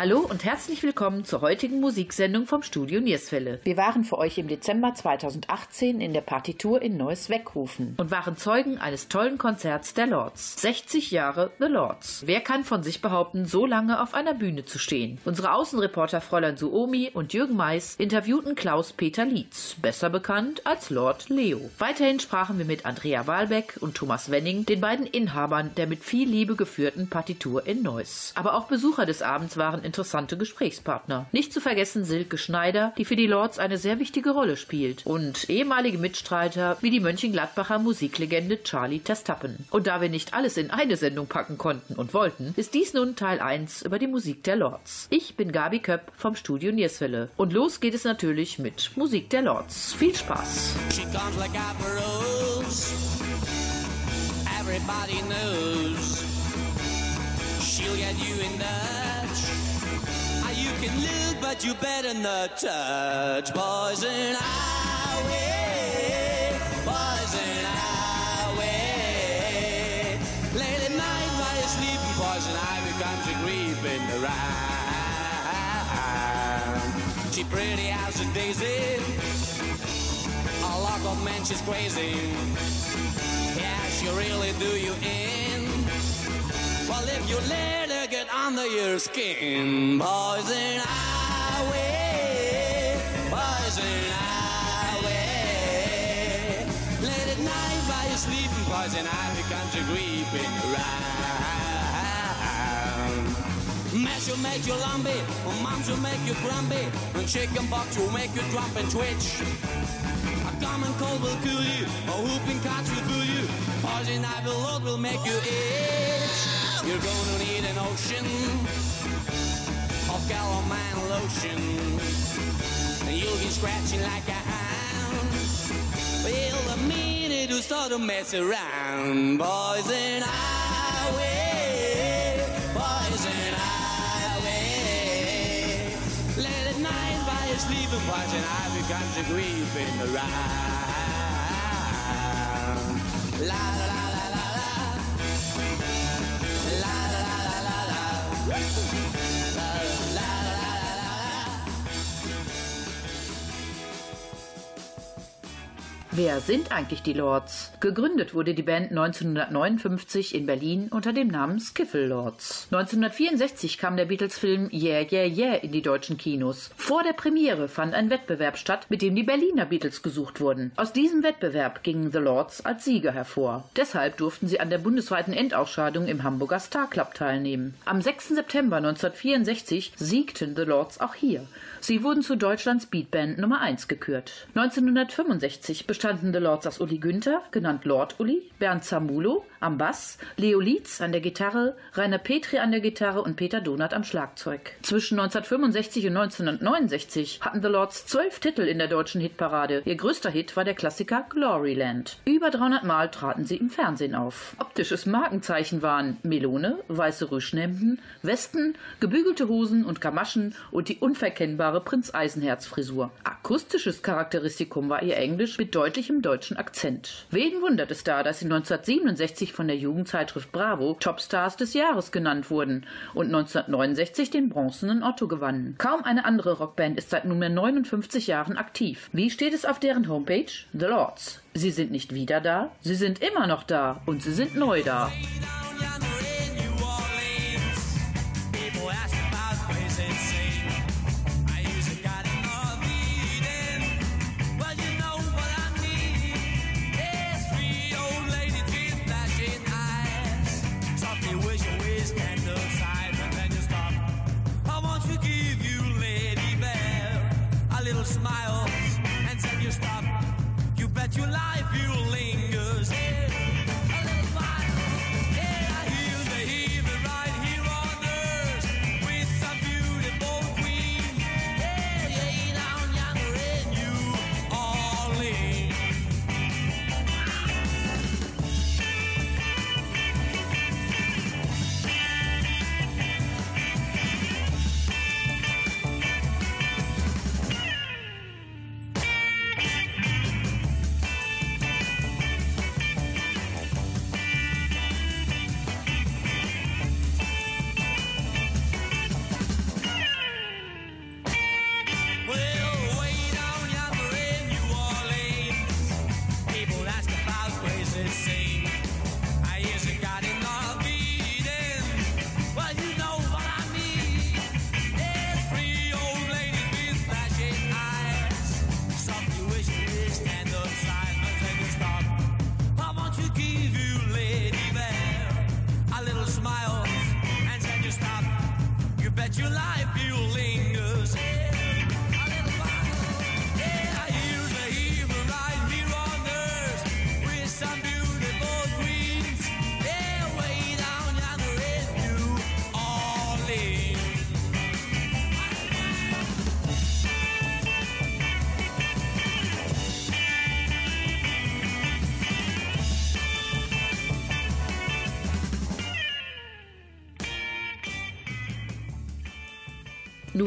Hallo und herzlich willkommen zur heutigen Musiksendung vom Studio Nierswelle. Wir waren für euch im Dezember 2018 in der Partitur in Neuss Weckrufen und waren Zeugen eines tollen Konzerts der Lords. 60 Jahre The Lords. Wer kann von sich behaupten, so lange auf einer Bühne zu stehen? Unsere Außenreporter Fräulein Suomi und Jürgen Mais interviewten Klaus-Peter Lietz, besser bekannt als Lord Leo. Weiterhin sprachen wir mit Andrea Wahlbeck und Thomas Wenning, den beiden Inhabern der mit viel Liebe geführten Partitur in Neuss. Aber auch Besucher des Abends waren interessante Gesprächspartner. Nicht zu vergessen Silke Schneider, die für die Lords eine sehr wichtige Rolle spielt, und ehemalige Mitstreiter wie die Mönchengladbacher Musiklegende Charlie Testappen. Und da wir nicht alles in eine Sendung packen konnten und wollten, ist dies nun Teil 1 über die Musik der Lords. Ich bin Gabi Köpp vom Studio Nierswelle. Und los geht es natürlich mit Musik der Lords. Viel Spaß! Everybody knows she'll get you in touch. Can look, but you better not touch. Poison highway, poison highway. Late at night while you're sleeping, poison ivy comes a creeping around. She pretty as a daisy. A lot of men, she's crazy. Yeah, she really do you in. Well, if you let under your skin, poison highway, poison highway. Late at night while you're sleeping, poison ivy comes a creeping around. Mash will make you lumpy, moms will make you grumpy, and chicken pox will make you drop and twitch. A common cold will kill you, a whooping cough will fool you, poison ivy load will make you itch. You're gonna need an ocean of calamine lotion, and you'll be scratching like a hound. Well, the minute you start to mess around, poison highway, poison highway. Late at night while you're sleeping, poison ivy comes a creeping around. La la la la la la. Thank you. Wer sind eigentlich die Lords? Gegründet wurde die Band 1959 in Berlin unter dem Namen Skiffle Lords. 1964 kam der Beatles-Film Yeah Yeah Yeah in die deutschen Kinos. Vor der Premiere fand ein Wettbewerb statt, mit dem die Berliner Beatles gesucht wurden. Aus diesem Wettbewerb gingen The Lords als Sieger hervor. Deshalb durften sie an der bundesweiten Endausscheidung im Hamburger Star Club teilnehmen. Am 6. September 1964 siegten The Lords auch hier. Sie wurden zu Deutschlands Beatband Nummer 1 gekürt. 1965 bestanden The Lords aus Uli Günther, genannt Lord Uli, Bernd Zamulo am Bass, Leo Lietz an der Gitarre, Rainer Petri an der Gitarre und Peter Donath am Schlagzeug. Zwischen 1965 und 1969 hatten The Lords zwölf Titel in der deutschen Hitparade. Ihr größter Hit war der Klassiker Gloryland. Über 300 Mal traten sie im Fernsehen auf. Optisches Markenzeichen waren Melone, weiße Rüschenhemden, Westen, gebügelte Hosen und Gamaschen und die unverkennbare Prinz Eisenherz Frisur. Akustisches Charakteristikum war ihr Englisch mit deutlichem deutschen Akzent. Wen wundert es da, dass sie 1967 von der Jugendzeitschrift Bravo Topstars des Jahres genannt wurden und 1969 den bronzenen Otto gewannen. Kaum eine andere Rockband ist seit nunmehr 59 Jahren aktiv. Wie steht es auf deren Homepage? The Lords. Sie sind nicht wieder da, sie sind immer noch da und sie sind neu da.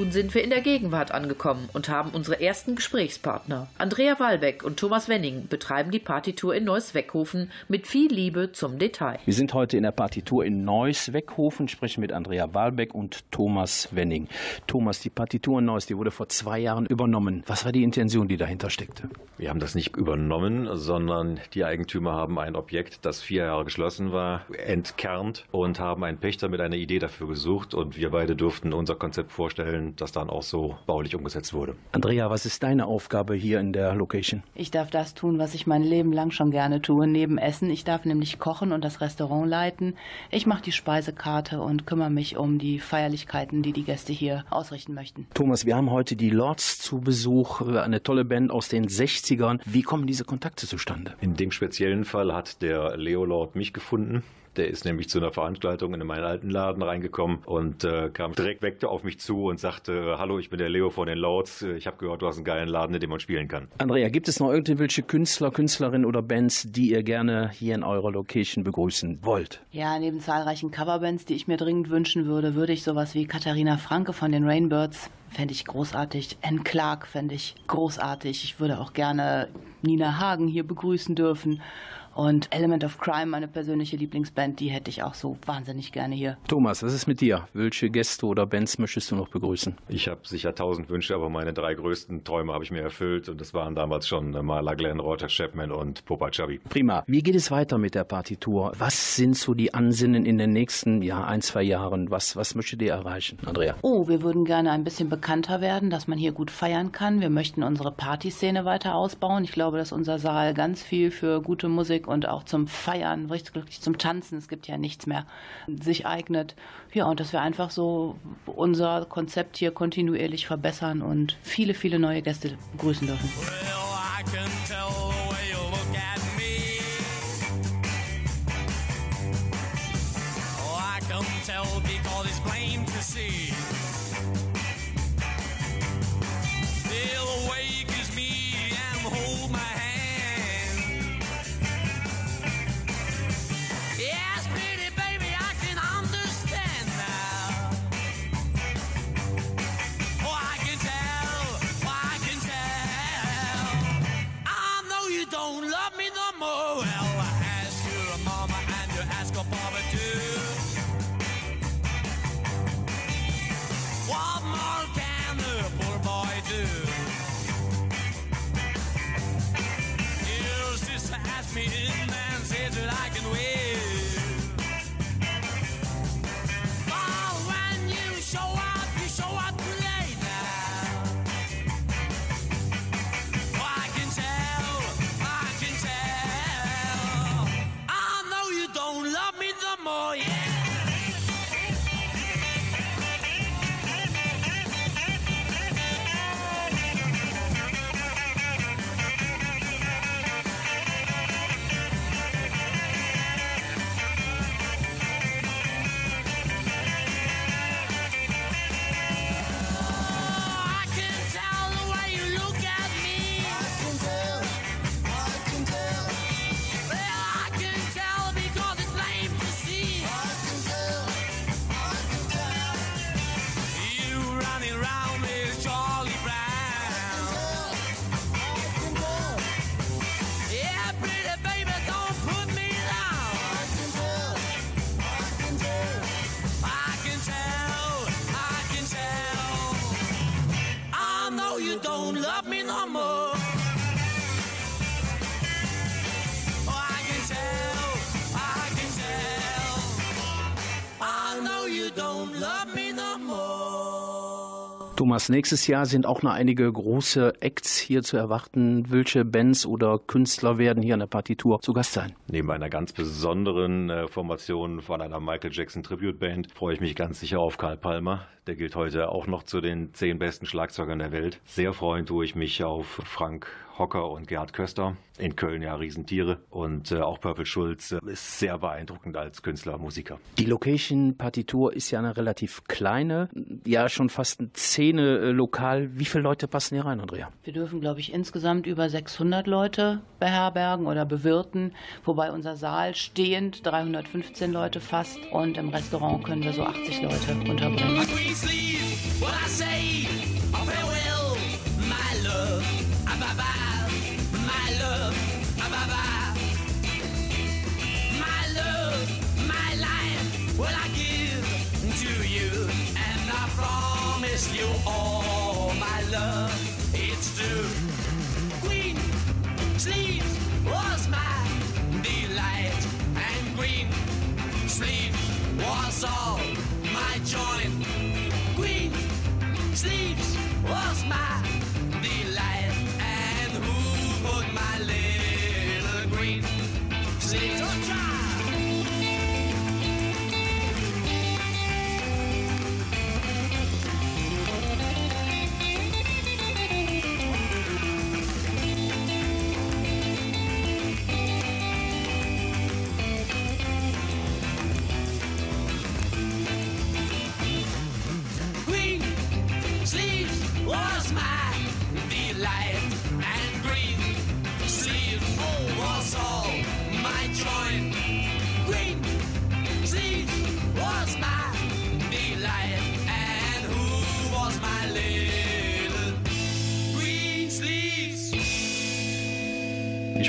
Nun sind wir in der Gegenwart angekommen und haben unsere ersten Gesprächspartner. Andrea Wahlbeck und Thomas Wenning betreiben die Partitour in Neuss-Weckhofen mit viel Liebe zum Detail. Wir sind heute in der Partitur in Neuss-Weckhofen, sprechen mit Andrea Wahlbeck und Thomas Wenning. Thomas, die Partitur in Neuss, die wurde vor zwei Jahren übernommen. Was war die Intention, die dahinter steckte? Wir haben das nicht übernommen, sondern die Eigentümer haben ein Objekt, das vier Jahre geschlossen war, entkernt und haben einen Pächter mit einer Idee dafür gesucht und wir beide durften unser Konzept vorstellen das dann auch so baulich umgesetzt wurde. Andrea, was ist deine Aufgabe hier in der Location? Ich darf das tun, was ich mein Leben lang schon gerne tue, neben Essen. Ich darf nämlich kochen und das Restaurant leiten. Ich mache die Speisekarte und kümmere mich um die Feierlichkeiten, die die Gäste hier ausrichten möchten. Thomas, wir haben heute die Lords zu Besuch, eine tolle Band aus den 60ern. Wie kommen diese Kontakte zustande? In dem speziellen Fall hat der Leo Lord mich gefunden. Der ist nämlich zu einer Veranstaltung in meinen alten Laden reingekommen und äh, kam direkt weg auf mich zu und sagte, hallo, ich bin der Leo von den Lords. Ich habe gehört, du hast einen geilen Laden, in dem man spielen kann. Andrea, gibt es noch irgendwelche Künstler, Künstlerinnen oder Bands, die ihr gerne hier in eurer Location begrüßen wollt? Ja, neben zahlreichen Coverbands, die ich mir dringend wünschen würde, würde ich sowas wie Katharina Franke von den Rainbirds fände ich großartig. Anne Clark fände ich großartig. Ich würde auch gerne Nina Hagen hier begrüßen dürfen. Und Element of Crime, meine persönliche Lieblingsband, die hätte ich auch so wahnsinnig gerne hier. Thomas, was ist mit dir? Welche Gäste oder Bands möchtest du noch begrüßen? Ich habe sicher tausend Wünsche, aber meine drei größten Träume habe ich mir erfüllt und das waren damals schon Marla Glenn, Roger Chapman und Popa Chubby. Prima. Wie geht es weiter mit der Partitur? Was sind so die Ansinnen in den nächsten ja, ein, zwei Jahren? Was, was möchtet ihr erreichen, Andrea? Oh, wir würden gerne ein bisschen bekannter werden, dass man hier gut feiern kann. Wir möchten unsere Partyszene weiter ausbauen. Ich glaube, dass unser Saal ganz viel für gute Musik und auch zum Feiern, richtig glücklich zum Tanzen, es gibt ja nichts mehr, sich eignet. Ja, und dass wir einfach so unser Konzept hier kontinuierlich verbessern und viele, viele neue Gäste begrüßen dürfen. Well, Thomas, nächstes Jahr sind auch noch einige große Acts hier zu erwarten. Welche Bands oder Künstler werden hier an der Partitur zu Gast sein? Neben einer ganz besonderen äh, Formation von einer Michael Jackson Tribute Band freue ich mich ganz sicher auf Karl Palmer. Der gilt heute auch noch zu den zehn besten Schlagzeugern der Welt. Sehr freuen tue ich mich auf Frank Hocker und Gerhard Köster. In Köln ja Riesentiere. Und äh, auch Purple Schulz äh, ist sehr beeindruckend als Künstler, Musiker. Die Location-Partitur ist ja eine relativ kleine, ja schon fast ein Szene-Lokal. Wie viele Leute passen hier rein, Andrea? Wir dürfen, glaube ich, insgesamt über 600 Leute beherbergen oder bewirten, wobei unser Saal stehend 315 Leute fast und im Restaurant können wir so 80 Leute unterbringen. All my love, it's true. Green sleeves was my delight, and green sleeves was all my joy. Green sleeves was my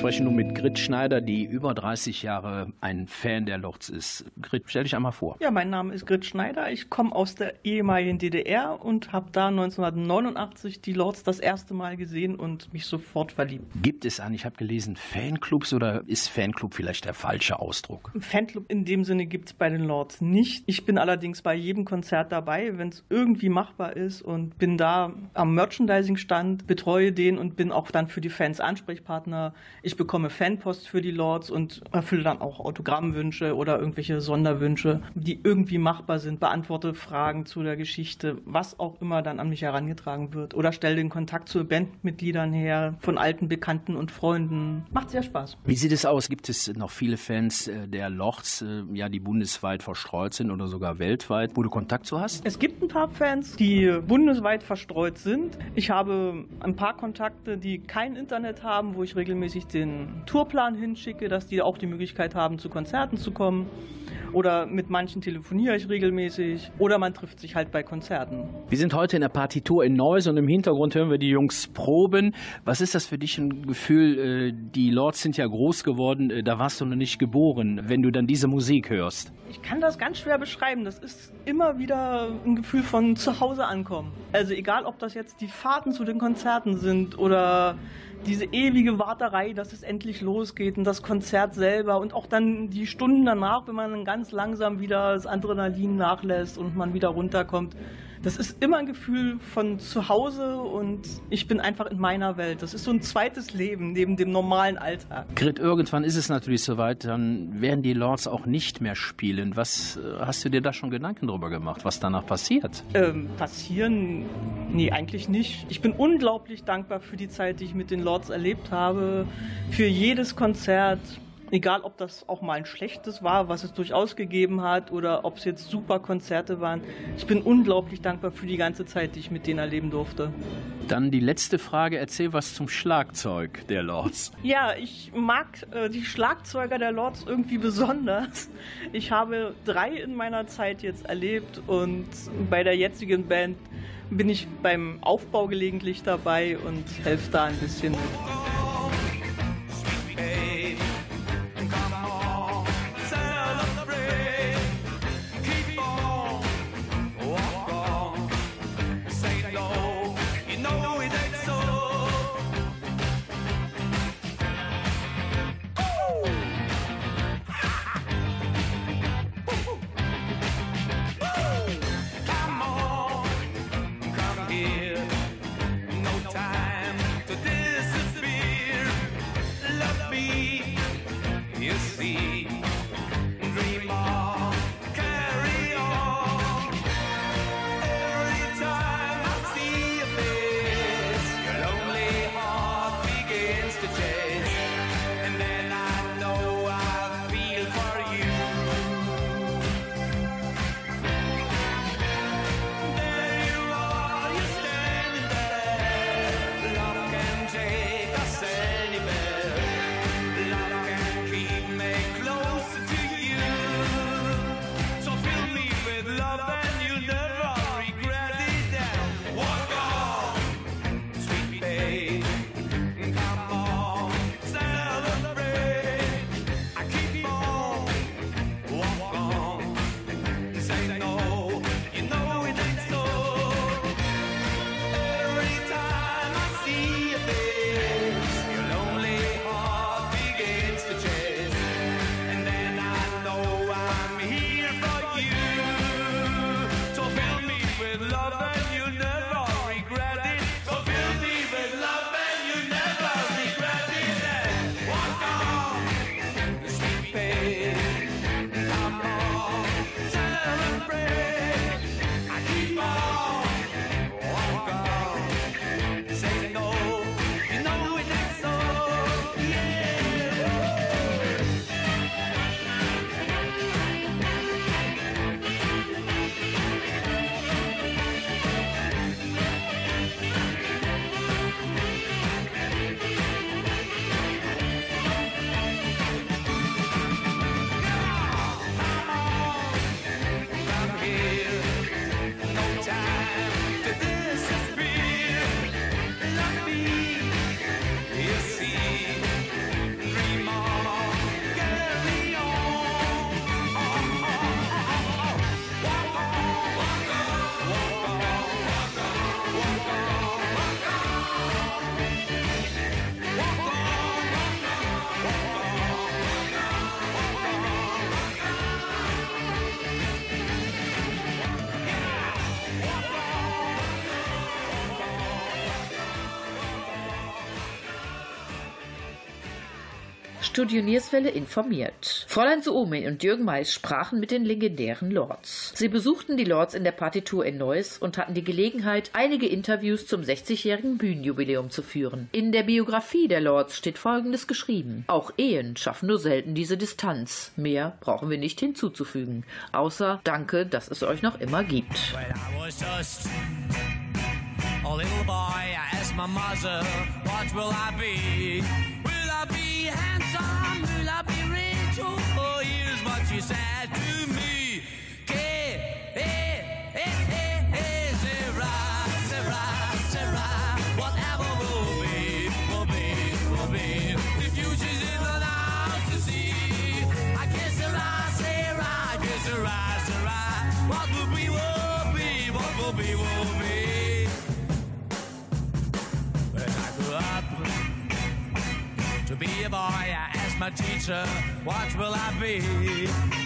spreche nun mit Grit Schneider, die über 30 Jahre ein Fan der Lords ist. Grit, stell dich einmal vor. Ja, mein Name ist Grit Schneider. Ich komme aus der ehemaligen DDR und habe da 1989 die Lords das erste Mal gesehen und mich sofort verliebt. Gibt es einen, ich habe gelesen, Fanclubs oder ist Fanclub vielleicht der falsche Ausdruck? Fanclub in dem Sinne gibt es bei den Lords nicht. Ich bin allerdings bei jedem Konzert dabei, wenn es irgendwie machbar ist und bin da am Merchandising-Stand, betreue den und bin auch dann für die Fans Ansprechpartner. Ich bekomme Fanpost für die Lords und erfülle dann auch Autogrammwünsche oder irgendwelche Sonderwünsche, die irgendwie machbar sind, beantworte Fragen zu der Geschichte, was auch immer dann an mich herangetragen wird oder stelle den Kontakt zu Bandmitgliedern her, von alten Bekannten und Freunden. Macht sehr Spaß. Wie sieht es aus? Gibt es noch viele Fans äh, der Lords, äh, ja, die bundesweit verstreut sind oder sogar weltweit, wo du Kontakt zu hast? Es gibt ein paar Fans, die bundesweit verstreut sind. Ich habe ein paar Kontakte, die kein Internet haben, wo ich regelmäßig den Tourplan hinschicke, dass die auch die Möglichkeit haben, zu Konzerten zu kommen. Oder mit manchen telefoniere ich regelmäßig. Oder man trifft sich halt bei Konzerten. Wir sind heute in der Partitur in Neuss und im Hintergrund hören wir die Jungs proben. Was ist das für dich ein Gefühl? äh, Die Lords sind ja groß geworden, äh, da warst du noch nicht geboren, wenn du dann diese Musik hörst. Ich kann das ganz schwer beschreiben. Das ist immer wieder ein Gefühl von zu Hause ankommen. Also egal, ob das jetzt die Fahrten zu den Konzerten sind oder diese ewige Warterei, dass es endlich losgeht und das Konzert selber und auch dann die Stunden danach, wenn man dann ganz langsam wieder das Adrenalin nachlässt und man wieder runterkommt. Das ist immer ein Gefühl von zu Hause und ich bin einfach in meiner Welt. Das ist so ein zweites Leben neben dem normalen Alltag. Grit, irgendwann ist es natürlich soweit, dann werden die Lords auch nicht mehr spielen. Was äh, hast du dir da schon Gedanken drüber gemacht, was danach passiert? Ähm, passieren? Nee, eigentlich nicht. Ich bin unglaublich dankbar für die Zeit, die ich mit den Lords erlebt habe. Für jedes Konzert. Egal, ob das auch mal ein schlechtes war, was es durchaus gegeben hat, oder ob es jetzt super Konzerte waren. Ich bin unglaublich dankbar für die ganze Zeit, die ich mit denen erleben durfte. Dann die letzte Frage, erzähl was zum Schlagzeug der Lords. Ja, ich mag äh, die Schlagzeuger der Lords irgendwie besonders. Ich habe drei in meiner Zeit jetzt erlebt und bei der jetzigen Band bin ich beim Aufbau gelegentlich dabei und helfe da ein bisschen mit. Studio Nierswelle informiert. Fräulein Suomi und Jürgen Mais sprachen mit den legendären Lords. Sie besuchten die Lords in der Partitur in Neuss und hatten die Gelegenheit, einige Interviews zum 60-jährigen Bühnenjubiläum zu führen. In der Biografie der Lords steht Folgendes geschrieben. Auch Ehen schaffen nur selten diese Distanz. Mehr brauchen wir nicht hinzuzufügen. Außer Danke, dass es euch noch immer gibt. A little boy, I asked my mother, what? Will I be she said to me. Que, eh, eh, eh, eh, Sarah, Sarah, Sarah, whatever will be, will be, will be. The future's in the now to see. I guess Sarah, Sarah, I guess Sarah, Sarah, what will be, will be, what will be, will be. When I grew up to be a boy, my teacher, what will I be?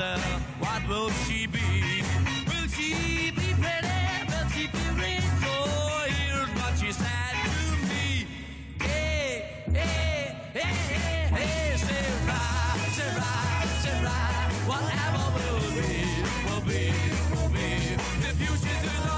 My what will she be? Will she be pretty? Will she be rich? Oh, here's what she said to me. Hey, hey, hey, hey, hey, Sarah, Sarah, Sarah, whatever will be, will be, will be. The future's in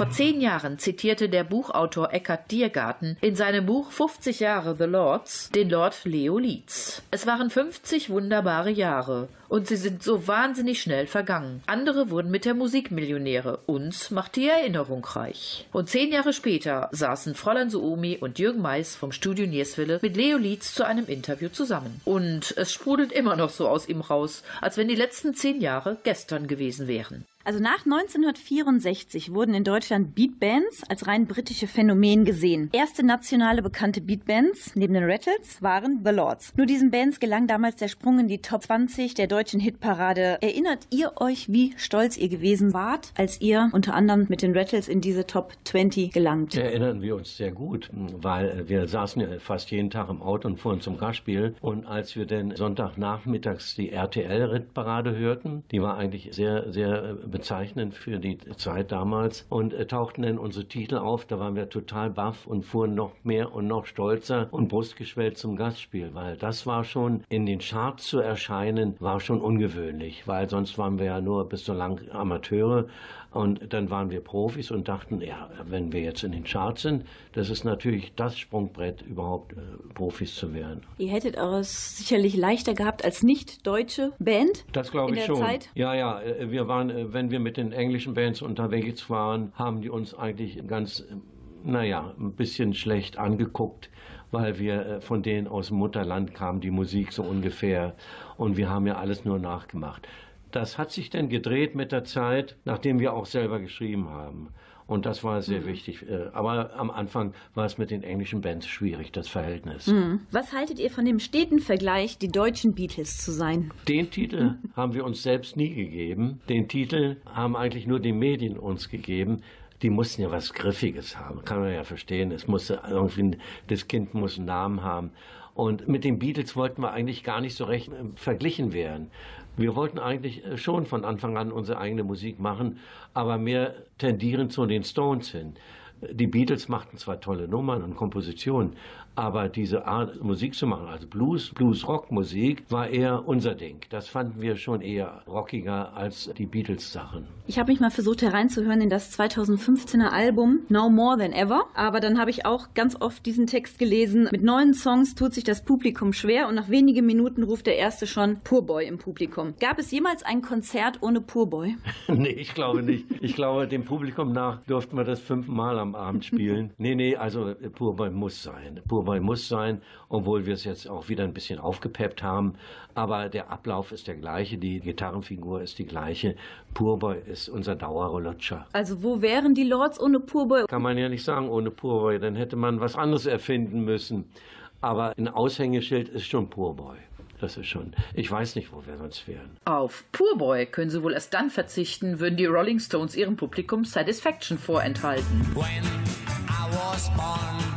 Vor zehn Jahren zitierte der Buchautor Eckhard Diergarten in seinem Buch 50 Jahre The Lords den Lord Leo Leeds. Es waren 50 wunderbare Jahre und sie sind so wahnsinnig schnell vergangen. Andere wurden mit der Musik Millionäre. Uns macht die Erinnerung reich. Und zehn Jahre später saßen Fräulein Suomi und Jürgen Mais vom Studio Nierswille mit Leo Leeds zu einem Interview zusammen. Und es sprudelt immer noch so aus ihm raus, als wenn die letzten zehn Jahre gestern gewesen wären. Also nach 1964 wurden in Deutschland Beatbands als rein britische Phänomen gesehen. Erste nationale bekannte Beatbands neben den Rattles waren The Lords. Nur diesen Bands gelang damals der Sprung in die Top 20 der deutschen Hitparade. Erinnert ihr euch, wie stolz ihr gewesen wart, als ihr unter anderem mit den Rattles in diese Top 20 gelangt? Erinnern wir uns sehr gut, weil wir saßen ja fast jeden Tag im Auto und fuhren zum Gastspiel. Und als wir dann Sonntagnachmittags die RTL-Rittparade hörten, die war eigentlich sehr, sehr bezeichnend für die Zeit damals und äh, tauchten dann unsere Titel auf. Da waren wir total baff und fuhren noch mehr und noch stolzer und brustgeschwellt zum Gastspiel, weil das war schon in den Charts zu erscheinen, war schon ungewöhnlich, weil sonst waren wir ja nur bis so lang Amateure und dann waren wir Profis und dachten, ja, wenn wir jetzt in den Charts sind, das ist natürlich das Sprungbrett, überhaupt äh, Profis zu werden. Ihr hättet es sicherlich leichter gehabt als nicht-deutsche Band Das glaube in ich der schon. Zeit. Ja, ja, äh, wir waren, äh, wenn wir mit den englischen Bands unterwegs waren, haben die uns eigentlich ganz, naja, ein bisschen schlecht angeguckt, weil wir äh, von denen aus dem Mutterland kamen, die Musik so ungefähr. Und wir haben ja alles nur nachgemacht. Das hat sich dann gedreht mit der Zeit, nachdem wir auch selber geschrieben haben. Und das war sehr wichtig. Äh, Aber am Anfang war es mit den englischen Bands schwierig, das Verhältnis. Was haltet ihr von dem steten Vergleich, die deutschen Beatles zu sein? Den Titel haben wir uns selbst nie gegeben. Den Titel haben eigentlich nur die Medien uns gegeben. Die mussten ja was Griffiges haben, kann man ja verstehen. Es musste irgendwie, das Kind muss einen Namen haben. Und mit den Beatles wollten wir eigentlich gar nicht so recht äh, verglichen werden. Wir wollten eigentlich äh, schon von Anfang an unsere eigene Musik machen, aber mehr tendieren zu den Stones hin. Die Beatles machten zwar tolle Nummern und Kompositionen, aber diese Art Musik zu machen, also Blues, Blues-Rock-Musik, war eher unser Ding. Das fanden wir schon eher rockiger als die Beatles-Sachen. Ich habe mich mal versucht hereinzuhören in das 2015er Album Now More Than Ever, aber dann habe ich auch ganz oft diesen Text gelesen. Mit neuen Songs tut sich das Publikum schwer und nach wenigen Minuten ruft der erste schon Poorboy im Publikum. Gab es jemals ein Konzert ohne Poorboy? nee, ich glaube nicht. Ich glaube, dem Publikum nach durften wir das fünfmal am Abend spielen. nee, nee, also Poorboy muss sein. Poorboy muss sein, obwohl wir es jetzt auch wieder ein bisschen aufgepeppt haben. Aber der Ablauf ist der gleiche, die Gitarrenfigur ist die gleiche. Poorboy ist unser Dauerlutscher. Also wo wären die Lords ohne Poorboy? Kann man ja nicht sagen ohne Poorboy, dann hätte man was anderes erfinden müssen. Aber ein Aushängeschild ist schon Poorboy. Das ist schon. Ich weiß nicht, wo wir sonst wären. Auf Poorboy können sie wohl erst dann verzichten, würden die Rolling Stones ihrem Publikum Satisfaction vorenthalten. When I was born,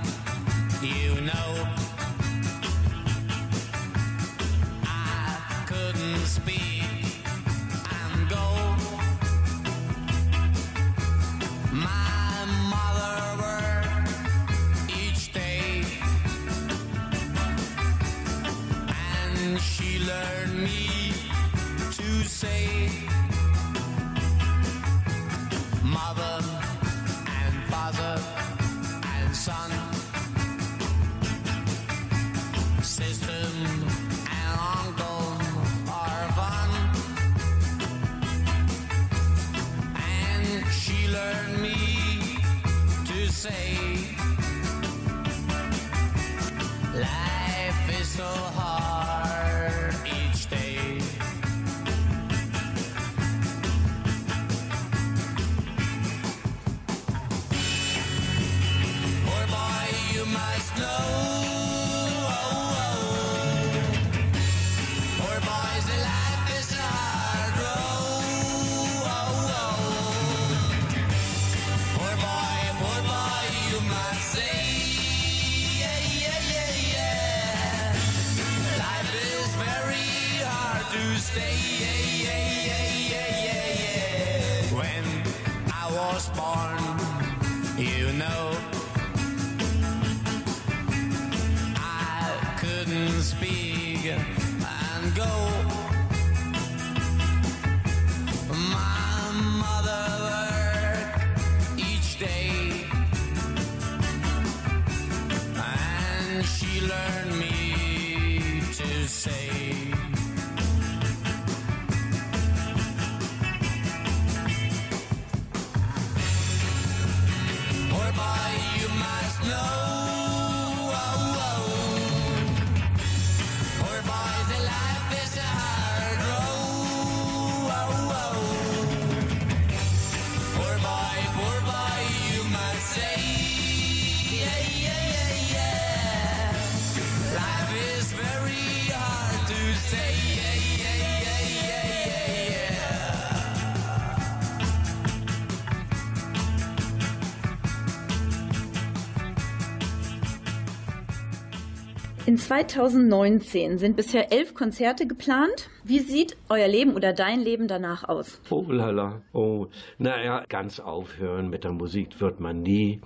say, Mother and father and son, sister and uncle are fun. And she learned me to say, stay. In 2019 sind bisher elf Konzerte geplant. Wie sieht euer Leben oder dein Leben danach aus? Oh lala, oh. Naja, ganz aufhören mit der Musik wird man nie.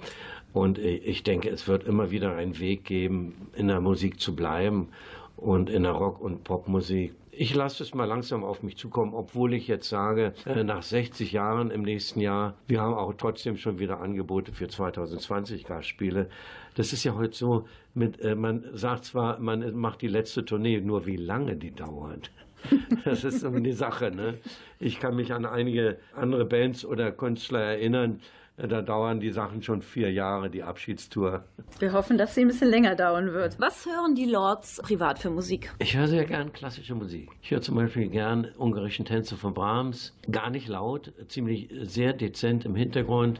Und ich denke, es wird immer wieder einen Weg geben, in der Musik zu bleiben und in der Rock- und Popmusik. Ich lasse es mal langsam auf mich zukommen, obwohl ich jetzt sage, äh, nach 60 Jahren im nächsten Jahr, wir haben auch trotzdem schon wieder Angebote für 2020 Gastspiele. Das ist ja heute so, mit, äh, man sagt zwar, man macht die letzte Tournee, nur wie lange die dauert. Das ist so eine Sache. Ne? Ich kann mich an einige andere Bands oder Künstler erinnern, da dauern die Sachen schon vier Jahre, die Abschiedstour. Wir hoffen, dass sie ein bisschen länger dauern wird. Was hören die Lords privat für Musik? Ich höre sehr gern klassische Musik. Ich höre zum Beispiel gern ungarischen Tänze von Brahms. Gar nicht laut, ziemlich sehr dezent im Hintergrund.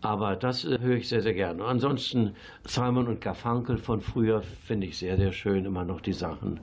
Aber das äh, höre ich sehr, sehr gern. Und ansonsten Simon und Garfunkel von früher finde ich sehr, sehr schön, immer noch die Sachen.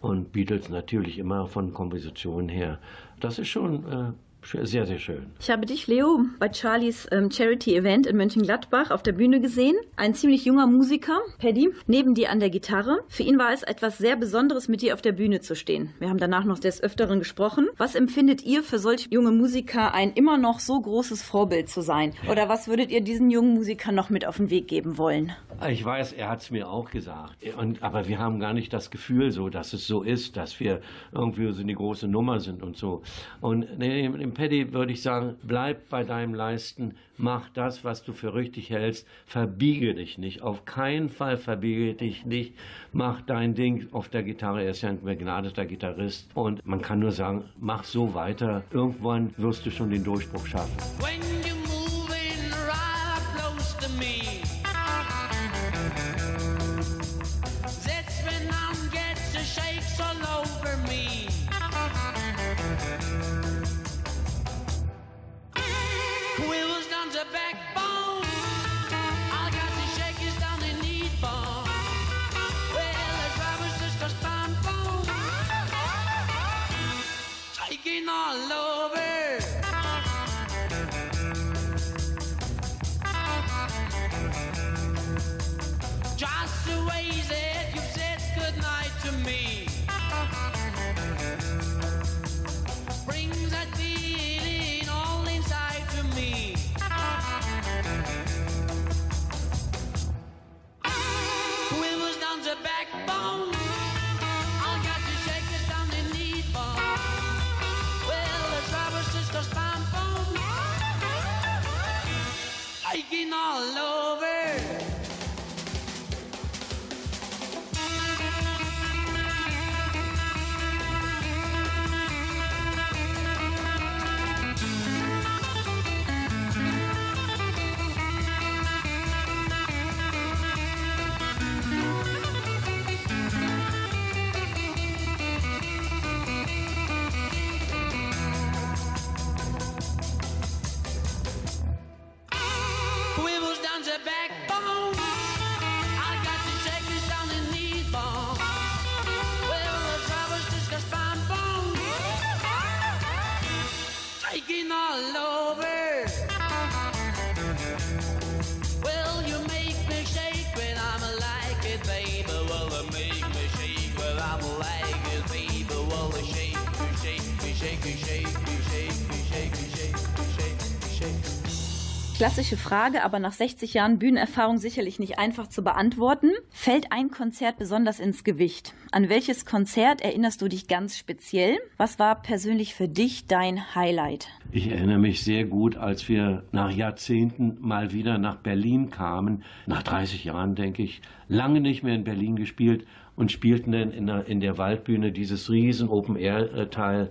Und Beatles natürlich immer von Kompositionen her. Das ist schon äh, Sehr, sehr schön. Ich habe dich, Leo, bei Charlies ähm, Charity-Event in Mönchengladbach auf der Bühne gesehen. Ein ziemlich junger Musiker, Paddy, neben dir an der Gitarre. Für ihn war es etwas sehr Besonderes, mit dir auf der Bühne zu stehen. Wir haben danach noch des Öfteren gesprochen. Was empfindet ihr für solche junge Musiker, ein immer noch so großes Vorbild zu sein? Oder was würdet ihr diesen jungen Musikern noch mit auf den Weg geben wollen? Ich weiß, er hat es mir auch gesagt. Und, aber wir haben gar nicht das Gefühl so, dass es so ist, dass wir irgendwie so eine große Nummer sind und so. Und nee, dem Paddy würde ich sagen, bleib bei deinem Leisten, mach das, was du für richtig hältst, verbiege dich nicht, auf keinen Fall verbiege dich nicht, mach dein Ding auf der Gitarre, er ist ja ein begnadeter Gitarrist und man kann nur sagen, mach so weiter, irgendwann wirst du schon den Durchbruch schaffen. Klassische Frage, aber nach 60 Jahren Bühnenerfahrung sicherlich nicht einfach zu beantworten. Fällt ein Konzert besonders ins Gewicht? An welches Konzert erinnerst du dich ganz speziell? Was war persönlich für dich dein Highlight? Ich erinnere mich sehr gut, als wir nach Jahrzehnten mal wieder nach Berlin kamen, nach 30 Jahren, denke ich, lange nicht mehr in Berlin gespielt und spielten dann in der, in der Waldbühne dieses riesen Open-Air-Teil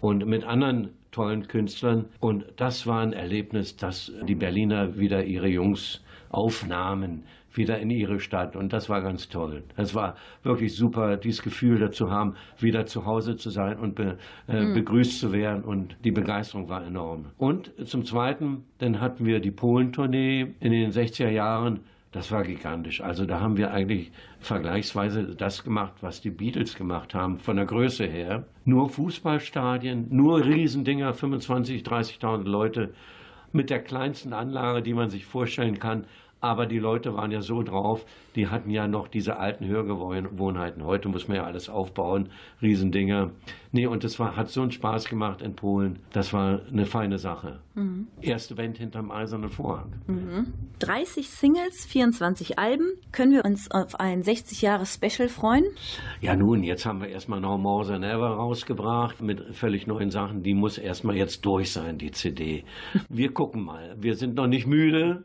und mit anderen tollen Künstlern. Und das war ein Erlebnis, dass die Berliner wieder ihre Jungs aufnahmen, wieder in ihre Stadt. Und das war ganz toll. Das war wirklich super, dieses Gefühl dazu haben, wieder zu Hause zu sein und be, äh, begrüßt zu werden. Und die Begeisterung war enorm. Und zum Zweiten, dann hatten wir die Polentournee in den 60er Jahren. Das war gigantisch. Also da haben wir eigentlich vergleichsweise das gemacht, was die Beatles gemacht haben, von der Größe her. Nur Fußballstadien, nur Riesendinger, 25, 30.000 Leute mit der kleinsten Anlage, die man sich vorstellen kann. Aber die Leute waren ja so drauf, die hatten ja noch diese alten Hörgewohnheiten. Heute muss man ja alles aufbauen, Riesendinger. Nee, und das war, hat so einen Spaß gemacht in Polen. Das war eine feine Sache. Erste Band hinterm eisernen Vorhang. 30 Singles, 24 Alben. Können wir uns auf ein 60 Jahre Special freuen? Ja, nun, jetzt haben wir erstmal No More Than Ever rausgebracht mit völlig neuen Sachen. Die muss erstmal jetzt durch sein, die CD. Wir gucken mal. Wir sind noch nicht müde.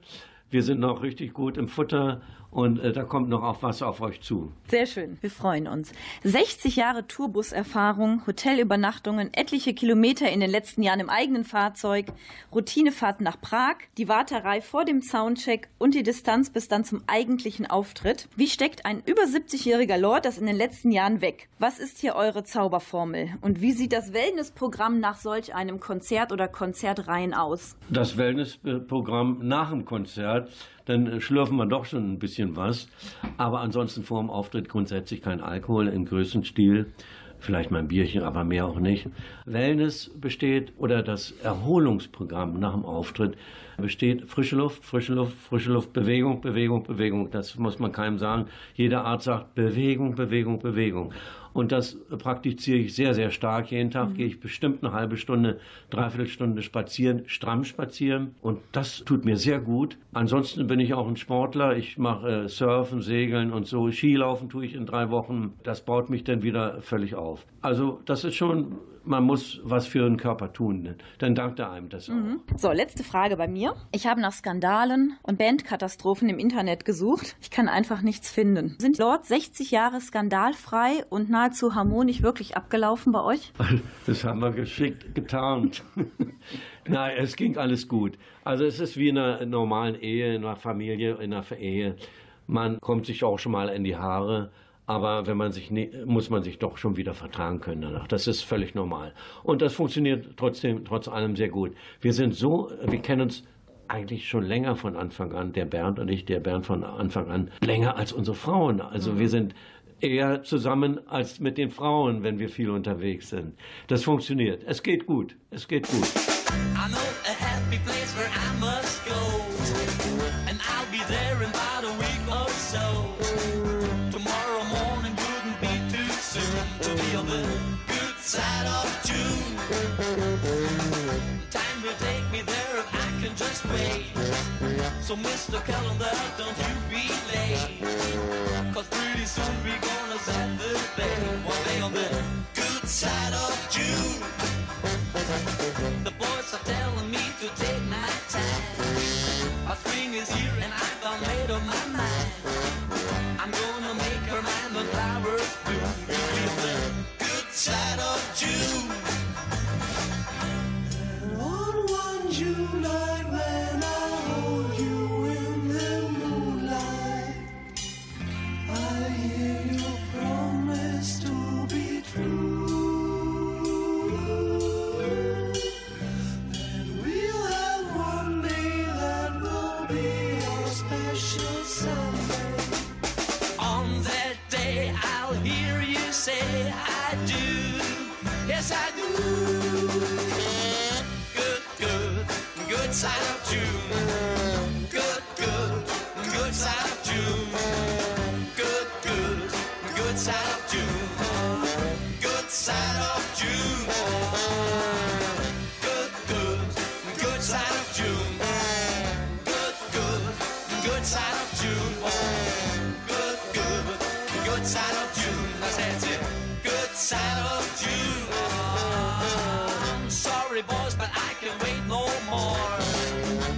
Wir sind noch richtig gut im Futter und äh, da kommt noch auch was auf euch zu. Sehr schön, wir freuen uns. 60 Jahre Tourbuserfahrung, Hotelübernachtungen, etliche Kilometer in den letzten Jahren im eigenen Fahrzeug, Routinefahrten nach Prag, die Warterei vor dem Soundcheck und die Distanz bis dann zum eigentlichen Auftritt. Wie steckt ein über 70-jähriger Lord das in den letzten Jahren weg? Was ist hier eure Zauberformel? Und wie sieht das Wellnessprogramm nach solch einem Konzert oder Konzertreihen aus? Das Wellnessprogramm nach dem Konzert, dann äh, schlürfen wir doch schon ein bisschen was. Aber ansonsten vor dem Auftritt grundsätzlich kein Alkohol im größten Stil. Vielleicht mal ein Bierchen, aber mehr auch nicht. Wellness besteht oder das Erholungsprogramm nach dem Auftritt besteht frische Luft, frische Luft, frische Luft, Bewegung, Bewegung, Bewegung. Das muss man keinem sagen. Jeder Arzt sagt Bewegung, Bewegung, Bewegung. Und das praktiziere ich sehr, sehr stark. Jeden Tag gehe ich bestimmt eine halbe Stunde, dreiviertel Stunde spazieren, stramm spazieren. Und das tut mir sehr gut. Ansonsten bin ich auch ein Sportler. Ich mache äh, Surfen, Segeln und so. Skilaufen tue ich in drei Wochen. Das baut mich dann wieder völlig auf. Also das ist schon, man muss was für den Körper tun. Dann dankt er einem das auch. So, letzte Frage bei mir. Ich habe nach Skandalen und Bandkatastrophen im Internet gesucht. Ich kann einfach nichts finden. Sind Lord 60 Jahre skandalfrei und nahezu harmonisch wirklich abgelaufen bei euch? Das haben wir geschickt getarnt. Nein, es ging alles gut. Also es ist wie in einer normalen Ehe, in einer Familie, in einer Ehe. Man kommt sich auch schon mal in die Haare, aber wenn man sich ne, muss man sich doch schon wieder vertragen können danach. Das ist völlig normal. Und das funktioniert trotzdem, trotz allem sehr gut. Wir sind so, wir kennen uns eigentlich schon länger von Anfang an, der Bernd und ich, der Bernd von Anfang an, länger als unsere Frauen. Also wir sind eher zusammen als mit den Frauen, wenn wir viel unterwegs sind. Das funktioniert. Es geht gut. Es geht gut. I know a happy place where I must So Mr. Calendar, don't you be late. Cause pretty soon we're gonna set the date. One day on the good side of June. The boys are telling me to take my time. Our spring is here and I've done made up my mind. I'm gonna make her mind the flowers bloom. We'll on the good side of June. Good side of June. Good side of June. Good, good, good side of June. Good, good, good side of June. Good, good, good side of June. That's it. Good side of June. I'm Sorry, boys, but I can wait no more.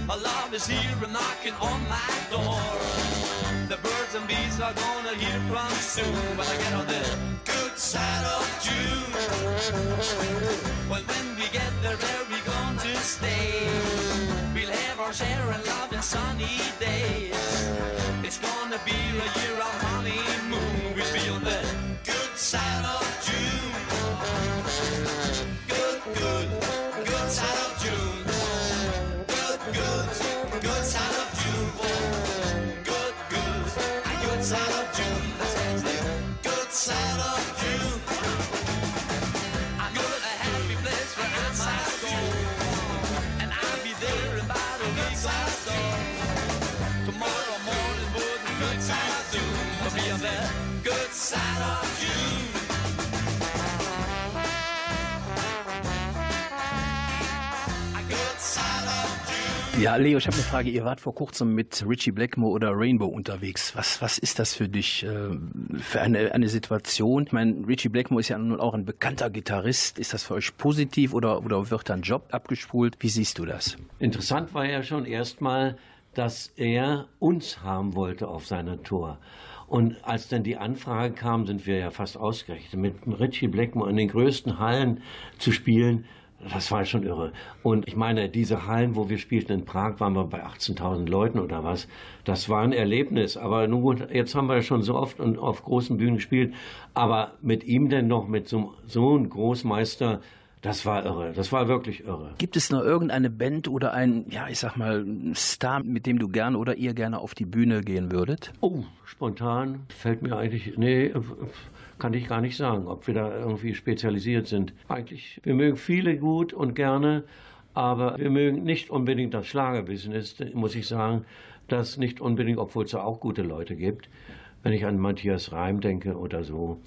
My love is here and knocking on my door. The birds and bees are gonna hear from soon when I get on the good side of June. Well, when we get there, where we going to stay? We'll have our share of love and sunny days. It's gonna be a year of honeymoon. We'll be on the good side of Ja, Leo, ich habe eine Frage. Ihr wart vor kurzem mit Richie Blackmore oder Rainbow unterwegs. Was, was ist das für dich äh, für eine, eine Situation? Ich meine, Richie Blackmore ist ja nun auch ein bekannter Gitarrist. Ist das für euch positiv oder, oder wird da ein Job abgespult? Wie siehst du das? Interessant war ja schon erstmal, dass er uns haben wollte auf seiner Tour. Und als dann die Anfrage kam, sind wir ja fast ausgerechnet, mit Richie Blackmore in den größten Hallen zu spielen. Das war schon irre. Und ich meine, diese Hallen, wo wir spielten in Prag, waren wir bei 18.000 Leuten oder was. Das war ein Erlebnis. Aber nun gut, jetzt haben wir schon so oft und auf großen Bühnen gespielt. Aber mit ihm denn noch, mit so, so einem Großmeister, Das war irre. Das war wirklich irre. Gibt es noch irgendeine Band oder ein, ja, ich sag mal, Star, mit dem du gerne oder ihr gerne auf die Bühne gehen würdet? Oh, spontan fällt mir eigentlich, nee, äh, kann ich gar nicht sagen, ob wir da irgendwie spezialisiert sind. Eigentlich, wir mögen viele gut und gerne, aber wir mögen nicht unbedingt das Schlagerbusiness, muss ich sagen. Das nicht unbedingt, obwohl es da auch gute Leute gibt. Wenn ich an Matthias Reim denke oder so.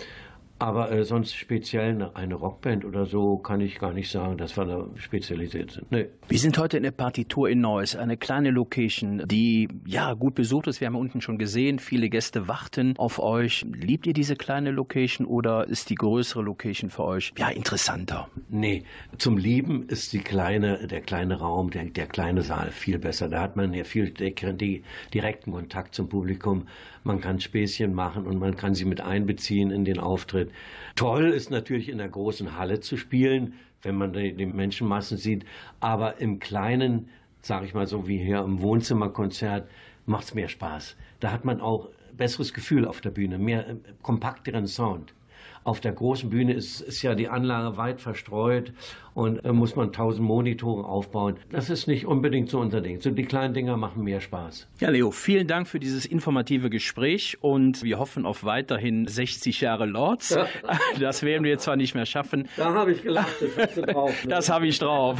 Aber äh, sonst speziell eine, eine Rockband oder so kann ich gar nicht sagen, dass wir da spezialisiert sind. Nee. Wir sind heute in der Partitur in Neuss, eine kleine Location, die ja gut besucht ist. Wir haben unten schon gesehen, viele Gäste warten auf euch. Liebt ihr diese kleine Location oder ist die größere Location für euch ja interessanter? Nee, zum Lieben ist die kleine, der kleine Raum, der, der kleine Saal viel besser. Da hat man ja viel die, direkten Kontakt zum Publikum. Man kann Späßchen machen und man kann sie mit einbeziehen in den Auftritt. Toll ist natürlich in der großen Halle zu spielen, wenn man die, Menschenmassen sieht. Aber im Kleinen, sage ich mal so wie hier im Wohnzimmerkonzert, macht es mehr Spaß. Da hat man auch besseres Gefühl auf der Bühne, mehr äh, kompakteren Sound. Auf der großen Bühne ist, ist ja die Anlage weit verstreut und äh, muss man tausend Monitore aufbauen. Das ist nicht unbedingt so unser Ding. So die kleinen Dinger machen mehr Spaß. Ja, Leo, vielen Dank für dieses informative Gespräch und wir hoffen auf weiterhin 60 Jahre Lords. Ja. Das werden wir zwar nicht mehr schaffen. Da habe ich gelacht, das hast du drauf. Ne? Das habe ich drauf.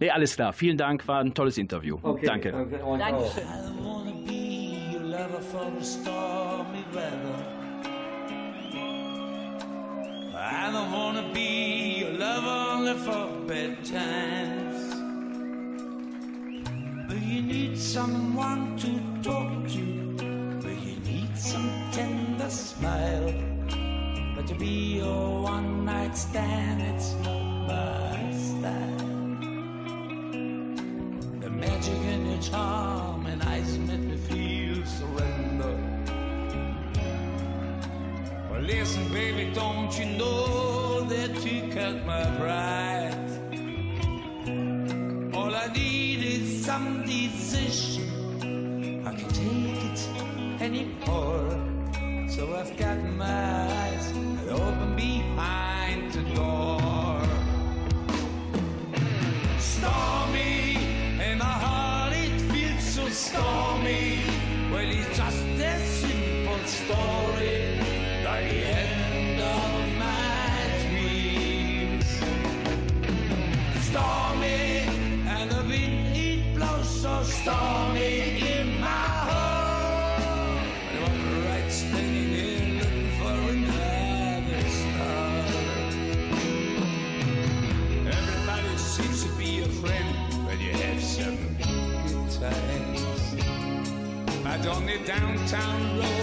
Nee, alles klar. Vielen Dank, war ein tolles Interview. okay, Danke. Und auch. I wanna be your lover for stormy weather. I don't wanna be your lover only for bad times. But you need someone to talk to. But you need some tender smile. But to be your one night stand, it's not my don't you know that you cut my pride? All I need is some decision. I can take it anymore. So I've got my eyes open behind the door. Stormy, and my heart it feels so stormy. Well, it's just a simple story, on the foreign streets Everybody seems to be a friend but you have some unkindness Madonna downtown road,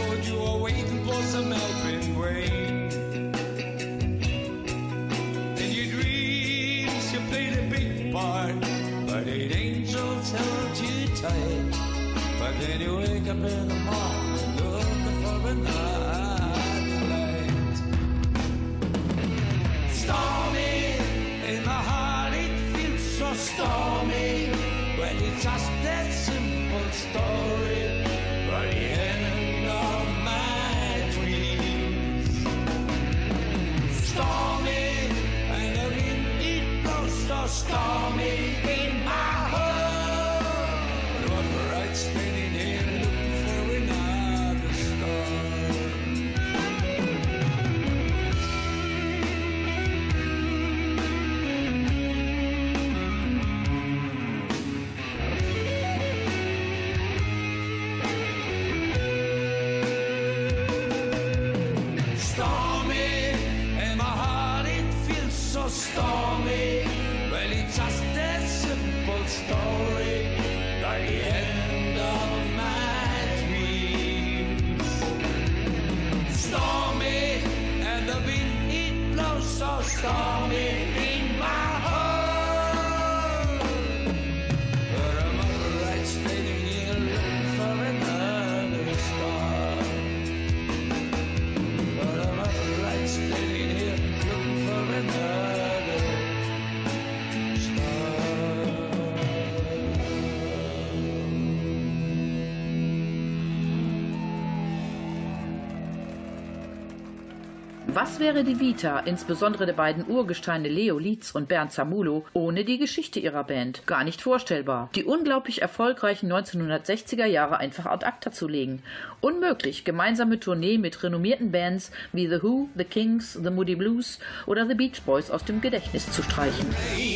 Was wäre die Vita, insbesondere der beiden Urgesteine Leo Lietz und Bernd Samulo, ohne die Geschichte ihrer Band? Gar nicht vorstellbar. Die unglaublich erfolgreichen 1960er Jahre einfach ad acta zu legen. Unmöglich, gemeinsame Tournee mit renommierten Bands wie The Who, The Kings, The Moody Blues oder The Beach Boys aus dem Gedächtnis zu streichen. Comes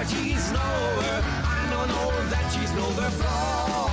but she's nowhere. I don't know that she's nowhere from.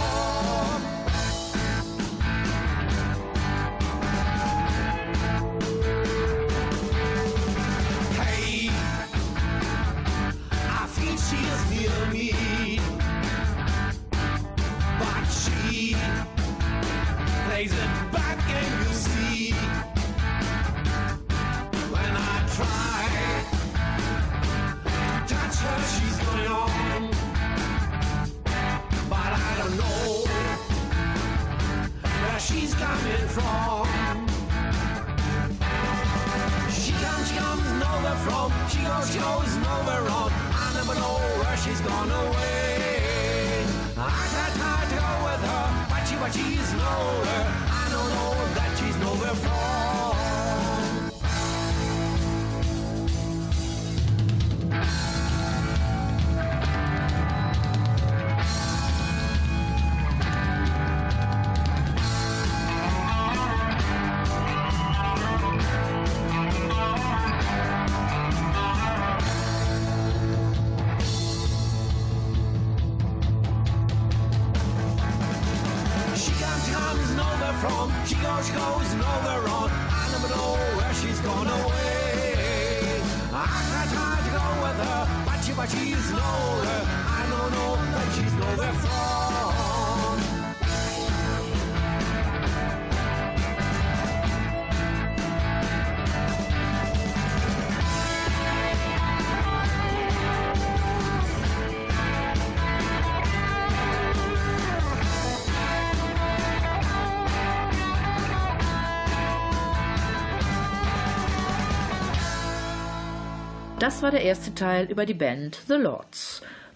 Das war der erste Teil über die Band The Lords.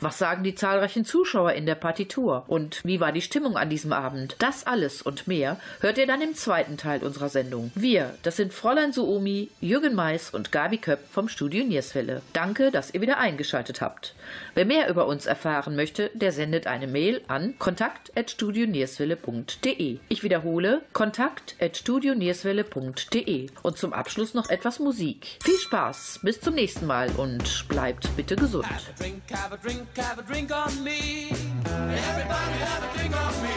Was sagen die zahlreichen Zuschauer in der Partitur? Und wie war die Stimmung an diesem Abend? Das alles und mehr hört ihr dann im zweiten Teil unserer Sendung. Wir, das sind Fräulein Suomi, Jürgen Mais und Gabi Köpp vom Studio Nierswelle. Danke, dass ihr wieder eingeschaltet habt. Wer mehr über uns erfahren möchte, der sendet eine Mail an kontakt.studionierswelle.de. Ich wiederhole, kontakt.studionierswelle.de. Und zum Abschluss noch etwas Musik. Viel Spaß, bis zum nächsten Mal und bleibt bitte gesund. Have a drink, have a drink, have a drink on me. Everybody have a drink on me.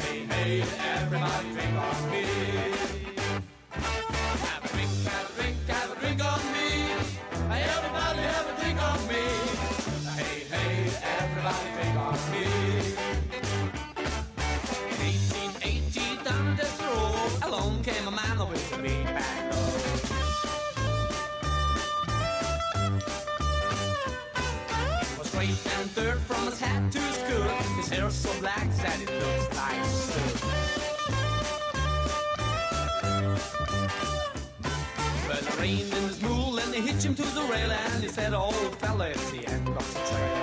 Hey, hey, everybody drink on me. Hair so black that it looks like soot. Well, it rained in his mule and they hitched him to the rail and he said, oh, "Old fella, it's the end of the trail."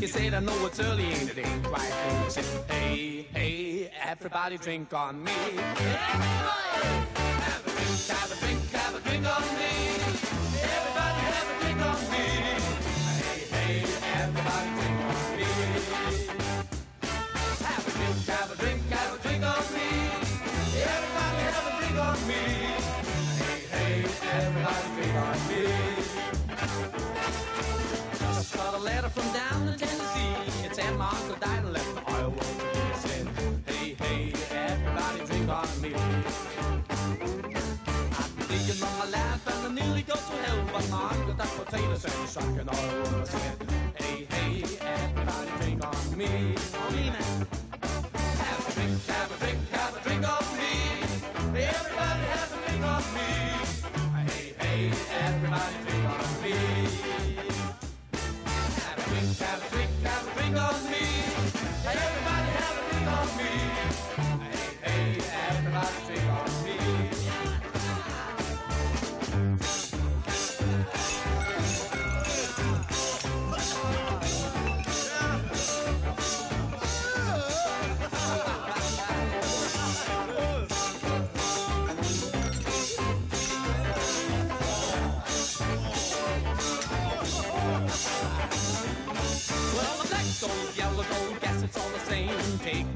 He said, I know it's early and it ain't quite noon. He said, Hey, hey, everybody drink on me. Have a drink, have a drink, have a drink on me. Everybody have a drink on me. Hey, hey, everybody drink on me. Have a drink, have a drink, have a drink on me. Everybody have a drink on me. Hey, hey, everybody drink on me. Just got a letter from down in Tennessee. It said my uncle died and left the oil It said, hey, hey, everybody drink on me. I believe Thinking my life and I nearly go to hell, but my got that potato said shocking all I said, hey, hey, everybody drink on me, on me now. Have a drink, have a drink, have a drink on me. Everybody have a drink on me. Hey, hey, everybody drink Have a drink, have a drink, on me.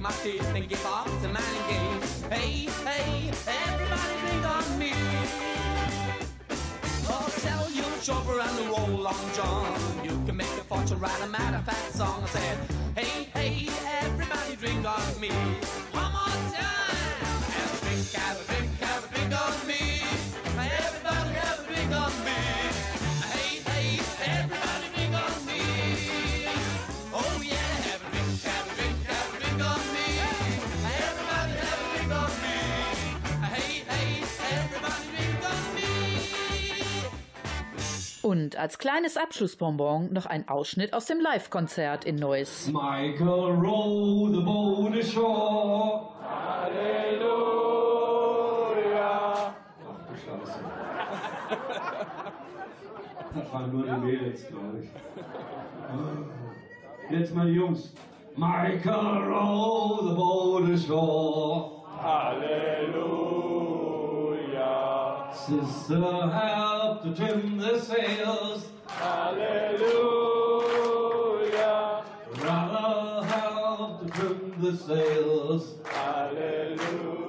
My tip and give off the man game. Hey, hey, everybody drink on me. Oh, sell you the chopper and the roll long john. You can make a fortune, write a matter fact song. I said, hey, Als kleines Abschlussbonbon noch ein Ausschnitt aus dem Live-Konzert in Neuss. Michael row the boat ashore. Halleluja. Ach du Scheiße. Das waren nur die Mädels, glaube ich. Jetzt mal die Jungs. Michael row the boat ashore. Halleluja. Sister, help to trim the sails. Hallelujah. Brother, help to trim the sails. Hallelujah.